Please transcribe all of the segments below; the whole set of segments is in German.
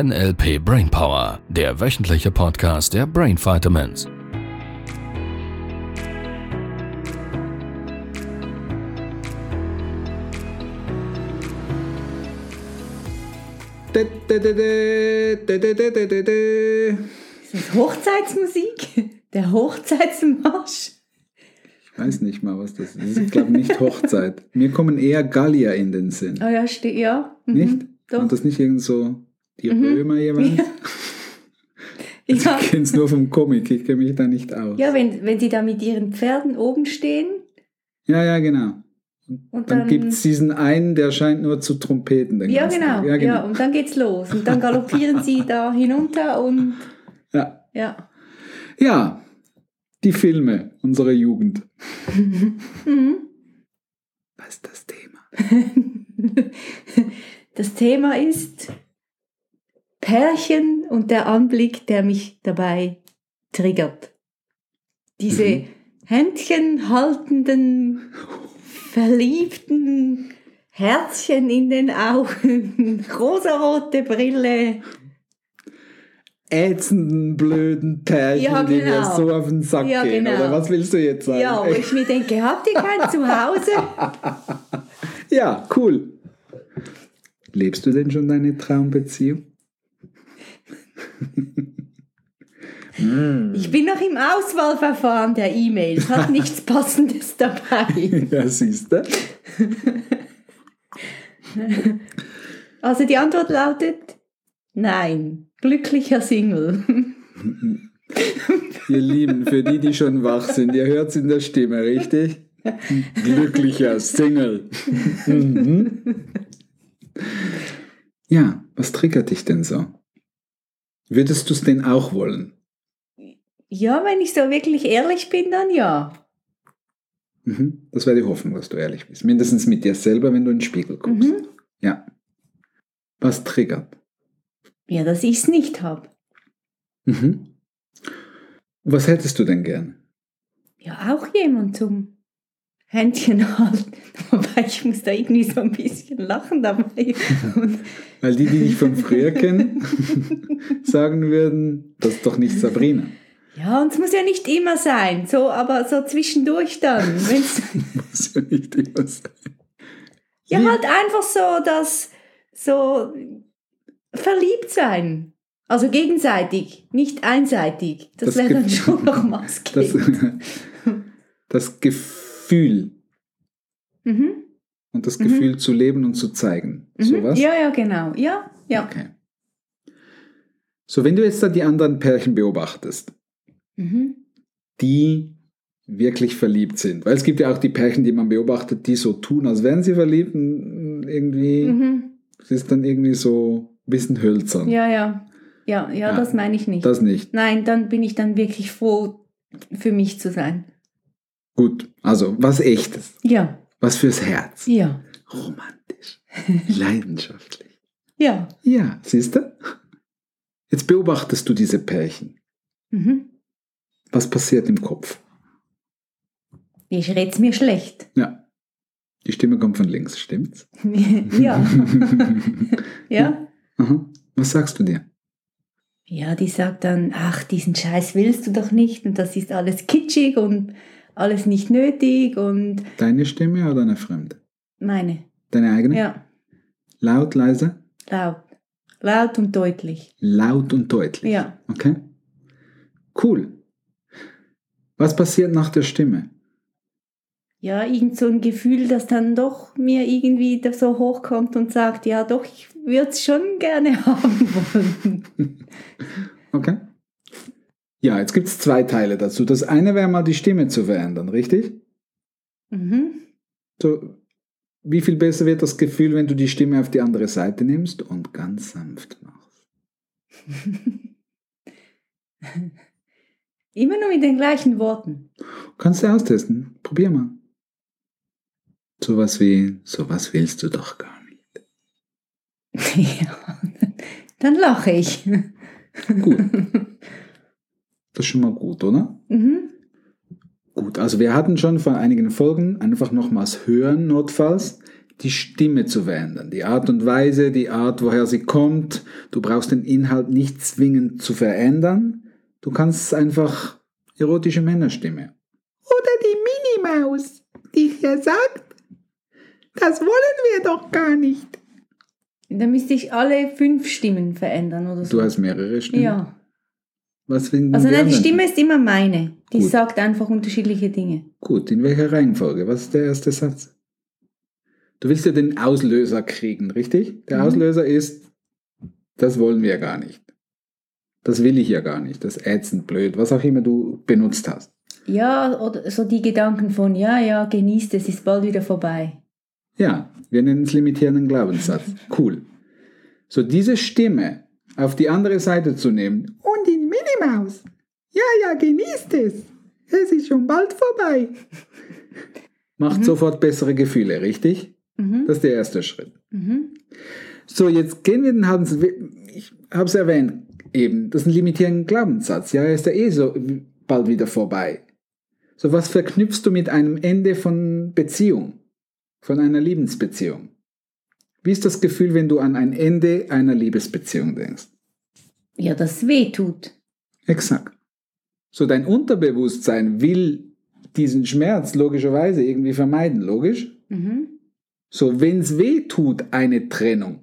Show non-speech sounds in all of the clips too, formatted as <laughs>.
NLP Brainpower, der wöchentliche Podcast der Brain Vitamins. Ist das Hochzeitsmusik? Der Hochzeitsmarsch? Ich weiß nicht mal, was das ist. Ich glaube nicht Hochzeit. Mir kommen eher Gallier in den Sinn. Oh ja, steht, ja. Mhm, Nicht? Doch. Und das nicht irgend so die Mhm. Römer jeweils? Ja. <laughs> Ich Ja, kenne es nur vom Comic, ich kenne mich da nicht aus. ja wenn, wenn sie da mit ihren Pferden oben stehen ja, ja, genau. und Dann dann. gibt es diesen einen, der scheint nur zu trompeten. Den ja, genau, ja, Ja, genau. und dann geht's los. Und dann galoppieren sie da hinunter und <laughs> Ja. ja. ja, die Filme unserer Jugend. <laughs> Mhm. Was ist das Thema? Das Thema ist Pärchen und der Anblick, der mich dabei triggert. Diese Mhm. Händchen haltenden, verliebten Herzchen in den Augen, <laughs> rosarote Brille. Ätzenden, blöden Pärchen, Ja, die mir genau. so auf den Sack Ja, gehen. genau. Oder was willst du jetzt sagen? Ja, wo ich mir denke, habt ihr kein <laughs> Zuhause? Ja, cool. Lebst du denn schon deine Traumbeziehung? Mm. Ich bin noch im Auswahlverfahren der E-Mails, hat <laughs> nichts Passendes dabei. Ja, siehst du? Also die Antwort lautet nein. Glücklicher Single. Ihr Lieben, für die, die schon wach sind, ihr hört es in der Stimme, richtig? Glücklicher Single. Mhm. Ja, was triggert dich denn so? Würdest du es denn auch wollen? Ja, wenn ich so wirklich ehrlich bin, dann ja. Mhm. Das wäre die Hoffnung, dass du ehrlich bist. Mindestens mit dir selber, wenn du in den Spiegel guckst. Mhm. Ja. Was triggert? Ja, dass ich es nicht habe. Mhm. Was hättest du denn gern? Ja, auch jemand zum Händchen halten. <laughs> Wobei ich muss da irgendwie so ein bisschen lachen dabei. Und <laughs> Weil die, die dich von früher kennen, <laughs> sagen würden, das ist doch nicht Sabrina. ja, und es muss ja nicht immer sein, so, aber so zwischendurch dann. Muss ja nicht immer sein. ja, halt einfach so, dass so verliebt sein. Also gegenseitig, nicht einseitig. Das, Das wäre dann schon noch Das, maskulin. das Gefühl Mhm. und das Mhm. Gefühl zu leben und zu zeigen. Mhm. Sowas? Ja, ja, genau. Ja, ja. Okay. So, wenn du jetzt da die anderen Pärchen beobachtest, Mhm. die wirklich verliebt sind, weil es gibt ja auch die Pärchen, die man beobachtet, die so tun, als wären sie verliebt und irgendwie, Mhm. es ist dann irgendwie so ein bisschen hölzern. Ja, ja. Ja, ja, Ja, das meine ich nicht. Das nicht. Nein, dann bin ich dann wirklich froh, für mich zu sein. Gut, also was echtes, Ja, was fürs Herz. ja, Romantisch, <laughs> leidenschaftlich. ja. Ja, siehst du? Jetzt beobachtest du diese Pärchen. Mhm. Was passiert im Kopf? Ich red's mir schlecht. Ja. Die Stimme kommt von links, stimmt's? <laughs> ja. <laughs> ja. Aha. Was sagst du dir? Ja, die sagt dann, ach, diesen Scheiß willst du doch nicht und das ist alles kitschig und alles nicht nötig und Deine Stimme oder eine fremde? meine. Deine eigene? Ja, Laut, leise? laut. Laut und deutlich. Laut und deutlich. Ja. Okay. Cool. Was passiert nach der Stimme? Ja, irgend so ein Gefühl, das dann doch mir irgendwie so hochkommt und sagt, ja doch, ich würde es schon gerne <laughs> haben wollen. Okay. Ja, jetzt gibt es zwei Teile dazu. Das eine wäre mal die Stimme zu verändern, richtig? Mhm. So, wie viel besser wird das Gefühl, wenn du die Stimme auf die andere Seite nimmst und ganz sanft machst? <laughs> Immer nur mit den gleichen Worten. Kannst du austesten. Probier mal. Sowas wie, sowas willst du doch gar nicht. <laughs> ja, dann lache ich. Gut. <laughs> Das ist schon mal gut, oder? Mhm. Gut, also wir hatten schon vor einigen Folgen einfach nochmals hören, notfalls, die Stimme zu verändern, die Art und Weise, die Art, woher sie kommt. Du brauchst den Inhalt nicht zwingend zu verändern. Du kannst einfach erotische Männerstimme. Oder die Minimaus, die hier sagt, das wollen wir doch gar nicht. Dann müsste ich alle fünf Stimmen verändern oder so. Du hast mehrere Stimmen. ja. Was finden Also nein, die? Stimme ist immer meine. Die Gut. sagt einfach unterschiedliche Dinge. Gut, in welcher Reihenfolge? Was ist der erste Satz? Du willst ja den Auslöser kriegen, richtig? Der Mhm. Auslöser ist, das wollen wir gar nicht. Das will ich ja gar nicht. Das ätzend blöd, was auch immer du benutzt hast. Ja, oder so die Gedanken von, ja, ja, genießt es, ist bald wieder vorbei. Ja, wir nennen es limitierenden Glaubenssatz. <laughs> Cool. So, diese Stimme auf die andere Seite zu nehmen, Die Minimaus, ja, ja, genießt es. Es ist schon bald vorbei. macht sofort bessere Gefühle, richtig? Mhm. Das ist der erste Schritt. Mhm. So, jetzt gehen wir den halben Satz. Ich habe es erwähnt eben, das ist ein limitierender Glaubenssatz. Ja, er ist ja eh so bald wieder vorbei. So, was verknüpfst du mit einem Ende von Beziehung? Von einer Liebesbeziehung? Wie ist das Gefühl, wenn du an ein Ende einer Liebesbeziehung denkst? Ja, das weh tut. Exakt. So, dein Unterbewusstsein will diesen Schmerz logischerweise irgendwie vermeiden, logisch? Mhm. So, wenn es weh tut, eine Trennung,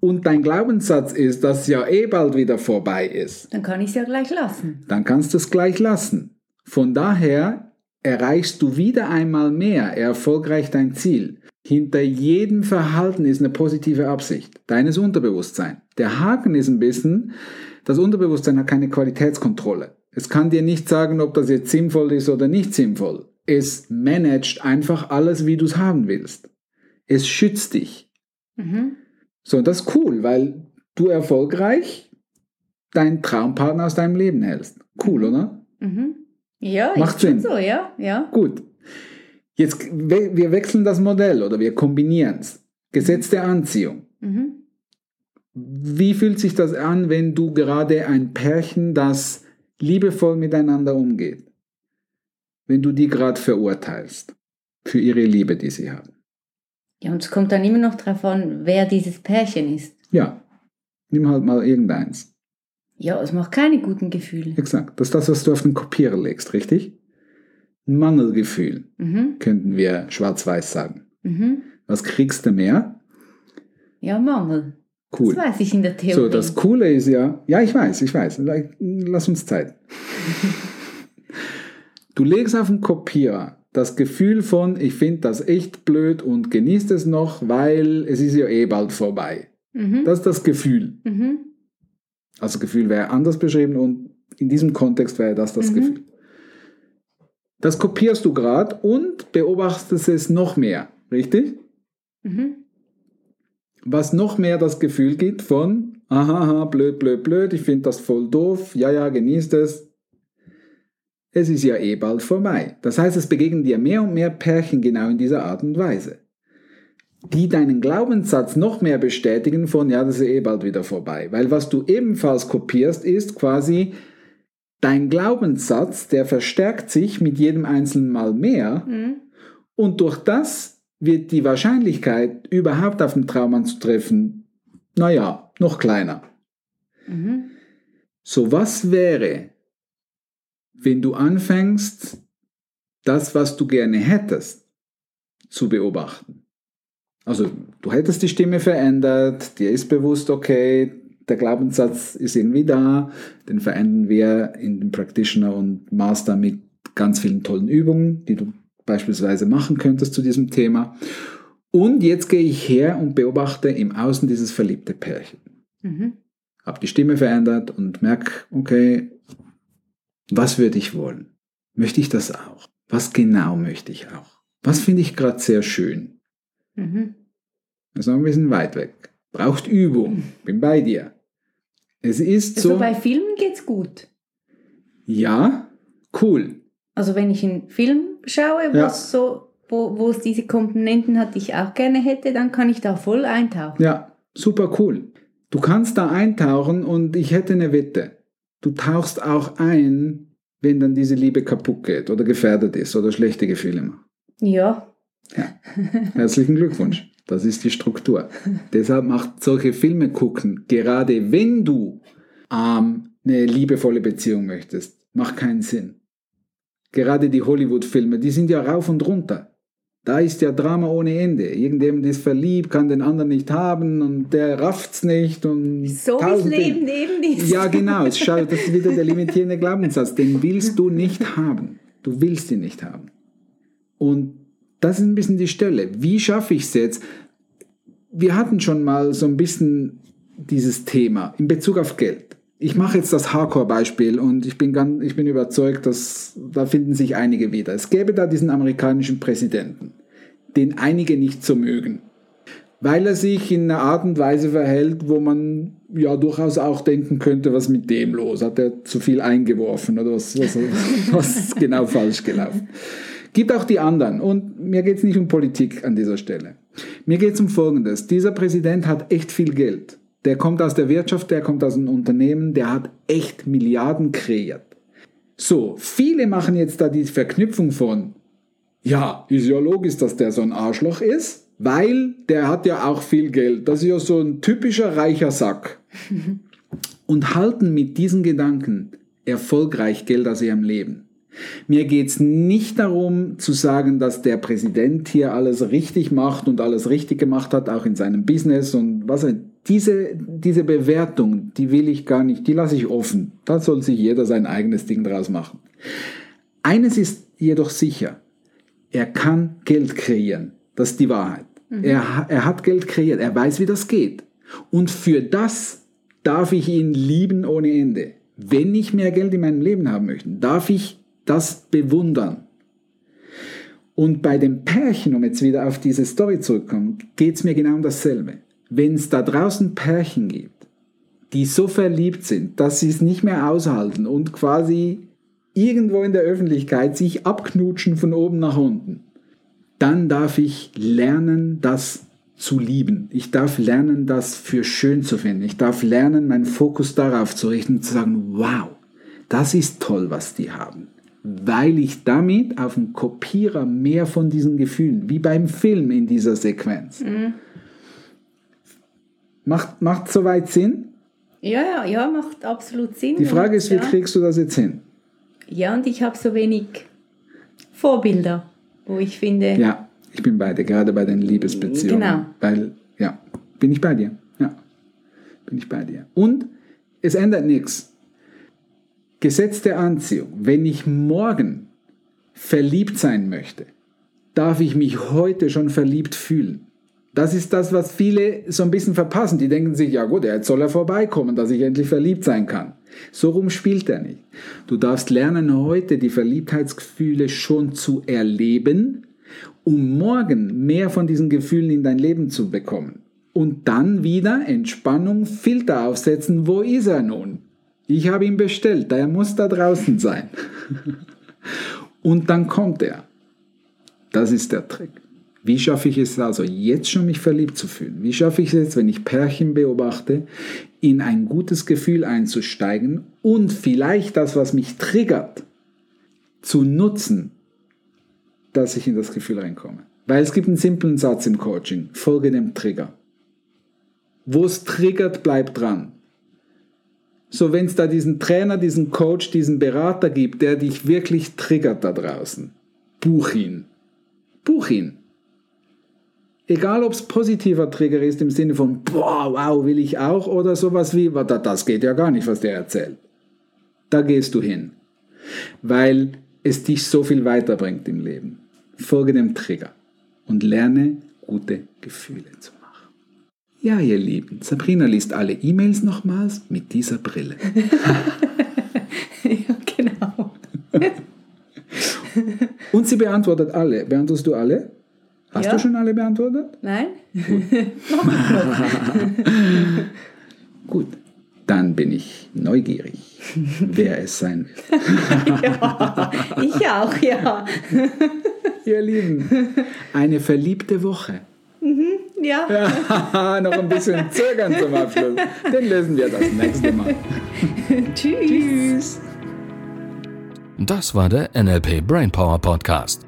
und dein Glaubenssatz ist, dass ja eh bald wieder vorbei ist, Dann kann ich es ja gleich lassen. dann kannst du es gleich lassen. Von daher erreichst du wieder einmal mehr erfolgreich dein Ziel. Hinter jedem Verhalten ist eine positive Absicht, deines Unterbewusstseins. Der Haken ist ein bisschen, das Unterbewusstsein hat keine Qualitätskontrolle. Es kann dir nicht sagen, ob das jetzt sinnvoll ist oder nicht sinnvoll. Es managt einfach alles, wie du es haben willst. Es schützt dich. Mhm. So, das ist cool, weil du erfolgreich deinen Traumpartner aus deinem Leben hältst. Cool, oder? Mhm. Ja, Macht Sinn. so, ja, ja. Gut. Jetzt, wir wechseln das Modell oder wir kombinieren es. Gesetz der Anziehung. Mhm. Wie fühlt sich das an, wenn du gerade ein Pärchen, das liebevoll miteinander umgeht, wenn du die gerade verurteilst für ihre Liebe, die sie haben? Ja, und es kommt dann immer noch darauf an, wer dieses Pärchen ist. Ja, nimm halt mal irgendeins. Ja, es macht keine guten Gefühle. Exakt. Das ist das, was du auf den Kopierer legst, richtig? Ein Mangelgefühl, Mhm. könnten wir schwarz-weiß sagen. Mhm. Was kriegst du mehr? Ja, Mangel. Cool. Das weiß ich in der Theorie. So, das Coole ist ja, ja, ich weiß, ich weiß, lass uns Zeit. <laughs> Du legst auf den Kopierer das Gefühl von, ich finde das echt blöd und genießt es noch, weil es ist ja eh bald vorbei. mhm. Das ist das Gefühl. Mhm. Also Gefühl wäre anders beschrieben und in diesem Kontext wäre das das Mhm. Gefühl. Das kopierst du gerade und beobachtest es noch mehr, richtig? Mhm. Was noch mehr das Gefühl gibt von, aha, aha, blöd, blöd, blöd, ich finde das voll doof, ja, ja, genießt es. Es ist ja eh bald vorbei. Das heißt, es begegnen dir mehr und mehr Pärchen genau in dieser Art und Weise, die deinen Glaubenssatz noch mehr bestätigen von, ja, das ist eh bald wieder vorbei. Weil was du ebenfalls kopierst, ist quasi dein Glaubenssatz, der verstärkt sich mit jedem einzelnen Mal mehr. Mhm. Und durch das wird die Wahrscheinlichkeit, überhaupt auf den Traum anzutreffen, naja, noch kleiner. Mhm. So, was wäre, wenn du anfängst, das, was du gerne hättest, zu beobachten? Also, du hättest die Stimme verändert, dir ist bewusst, okay, der Glaubenssatz ist irgendwie da, den verändern wir in dem Practitioner und Master mit ganz vielen tollen Übungen, die du beispielsweise machen könntest zu diesem Thema. Und jetzt gehe ich her und beobachte im Außen dieses verliebte Pärchen. Mhm. Habe die Stimme verändert und merke, okay, was würde ich wollen? Möchte ich das auch? Was genau möchte ich auch? Was finde ich gerade sehr schön? Mhm. Noch ein bisschen weit weg. Braucht Übung. Bin bei dir. Es ist So so, bei Filmen geht's gut. ja, cool. Also wenn ich einen Film schaue, Ja. so, wo, wo es diese Komponenten hat, die ich auch gerne hätte, dann kann ich da voll eintauchen. Ja, super cool. Du kannst da eintauchen und ich hätte eine Wette. Du tauchst auch ein, wenn dann diese Liebe kaputt geht oder gefährdet ist oder schlechte Gefühle macht. Ja, Herzlichen Glückwunsch. Das ist die Struktur. Deshalb macht solche Filme gucken, gerade wenn du ähm, eine liebevolle Beziehung möchtest, macht keinen Sinn. Gerade die Hollywood-Filme, die sind ja rauf und runter. Da ist ja Drama ohne Ende. Irgendjemand ist verliebt, kann den anderen nicht haben und der rafft's nicht. Und So tausend Leben Dinge. eben ist. Ja, genau. Das ist wieder der limitierende Glaubenssatz. Den willst du nicht haben. Du willst ihn nicht haben. Und das ist ein bisschen die Stelle. Wie schaffe ich es jetzt? Wir hatten schon mal so ein bisschen dieses Thema in Bezug auf Geld. Ich mache jetzt das Hardcore-Beispiel und ich bin, ganz, ich bin überzeugt, dass da finden sich einige wieder. Es gäbe da diesen amerikanischen Präsidenten, den einige nicht so mögen weil er sich in einer Art und Weise verhält, wo man ja durchaus auch denken könnte, was mit dem los? Hat er zu viel eingeworfen oder was, was, <laughs> was ist genau falsch gelaufen? Gibt auch die anderen. Und mir geht es nicht um Politik an dieser Stelle. Mir geht es um Folgendes. Dieser Präsident hat echt viel Geld. Der kommt aus der Wirtschaft, der kommt aus einem Unternehmen, der hat echt Milliarden kreiert. So, viele machen jetzt da die Verknüpfung von, ja, ist ja logisch, dass der so ein Arschloch ist, weil der hat ja auch viel Geld. Das ist ja so ein typischer reicher Sack. <laughs> Und halten mit diesen Gedanken erfolgreich Geld aus ihrem Leben. Mir geht's nicht darum zu sagen, dass der Präsident hier alles richtig macht und alles richtig gemacht hat, auch in seinem Business und was er. Diese, diese Bewertung, die will ich gar nicht, die lasse ich offen. Da soll sich jeder sein eigenes Ding draus machen. Eines ist jedoch sicher, er kann Geld kreieren. Das ist die Wahrheit. Er, er hat Geld kreiert, er weiß, wie das geht. Und für das darf ich ihn lieben ohne Ende. Wenn ich mehr Geld in meinem Leben haben möchte, darf ich das bewundern. Und bei dem Pärchen, um jetzt wieder auf diese Story zurückzukommen, geht es mir genau um dasselbe. Wenn es da draußen Pärchen gibt, die so verliebt sind, dass sie es nicht mehr aushalten und quasi irgendwo in der Öffentlichkeit sich abknutschen von oben nach unten, dann darf ich lernen, das zu lieben. Ich darf lernen, das für schön zu finden. Ich darf lernen, meinen Fokus darauf zu richten und zu sagen, wow, das ist toll, was die haben. Weil ich damit auf dem Kopierer mehr von diesen Gefühlen, wie beim Film in dieser Sequenz. Macht, macht soweit Sinn? Ja, ja, ja, macht absolut Sinn. Die Frage ist, wie ja. kriegst du das jetzt hin? Ja, und ich habe so wenig Vorbilder, wo ich finde, Ja, ich bin bei dir, gerade bei den Liebesbeziehungen. Genau. Weil, ja, bin ich bei dir. Ja, bin ich bei dir. Und es ändert nichts. Gesetz der Anziehung. Wenn ich morgen verliebt sein möchte, darf ich mich heute schon verliebt fühlen. Das ist das, was viele so ein bisschen verpassen. Die denken sich, ja gut, jetzt soll er vorbeikommen, dass ich endlich verliebt sein kann. So rum spielt er nicht. Du darfst lernen, heute die Verliebtheitsgefühle schon zu erleben, um morgen mehr von diesen Gefühlen in dein Leben zu bekommen. Und dann wieder Entspannung, Filter aufsetzen. Wo ist er nun? Ich habe ihn bestellt, er muss da draußen sein. <laughs> Und dann kommt er. Das ist der Trick. Wie schaffe ich es also jetzt schon, mich verliebt zu fühlen? Wie schaffe ich es jetzt, wenn ich Pärchen beobachte, in ein gutes Gefühl einzusteigen und vielleicht das, was mich triggert, zu nutzen, dass ich in das Gefühl reinkomme? Weil es gibt einen simplen Satz im Coaching, folge dem Trigger. Wo es triggert, bleib dran. So, wenn es da diesen Trainer, diesen Coach, diesen Berater gibt, der dich wirklich triggert da draußen, buch ihn. Buch ihn. Egal, ob es positiver Trigger ist im Sinne von, boah, wow, will ich auch, oder sowas wie, "Wa- da- das geht ja gar nicht, was der erzählt. Da gehst du hin, weil es dich so viel weiterbringt im Leben. Folge dem Trigger und lerne gute Gefühle zu machen. Ja, ihr Lieben, Sabrina liest alle E-Mails nochmals mit dieser Brille. <laughs> ja, genau. <laughs> Und sie beantwortet alle. Beantwortest du alle? Hast Ja. du schon alle beantwortet? Nein? <laughs> Gut, dann bin ich neugierig, wer es sein wird. <laughs> ja, ich auch, ja. Ihr Lieben, eine verliebte Woche. Ja, <laughs> Noch ein bisschen zögern zum Abschluss. Den lösen wir das nächste Mal. tschüss. Das war der NLP Brainpower Podcast.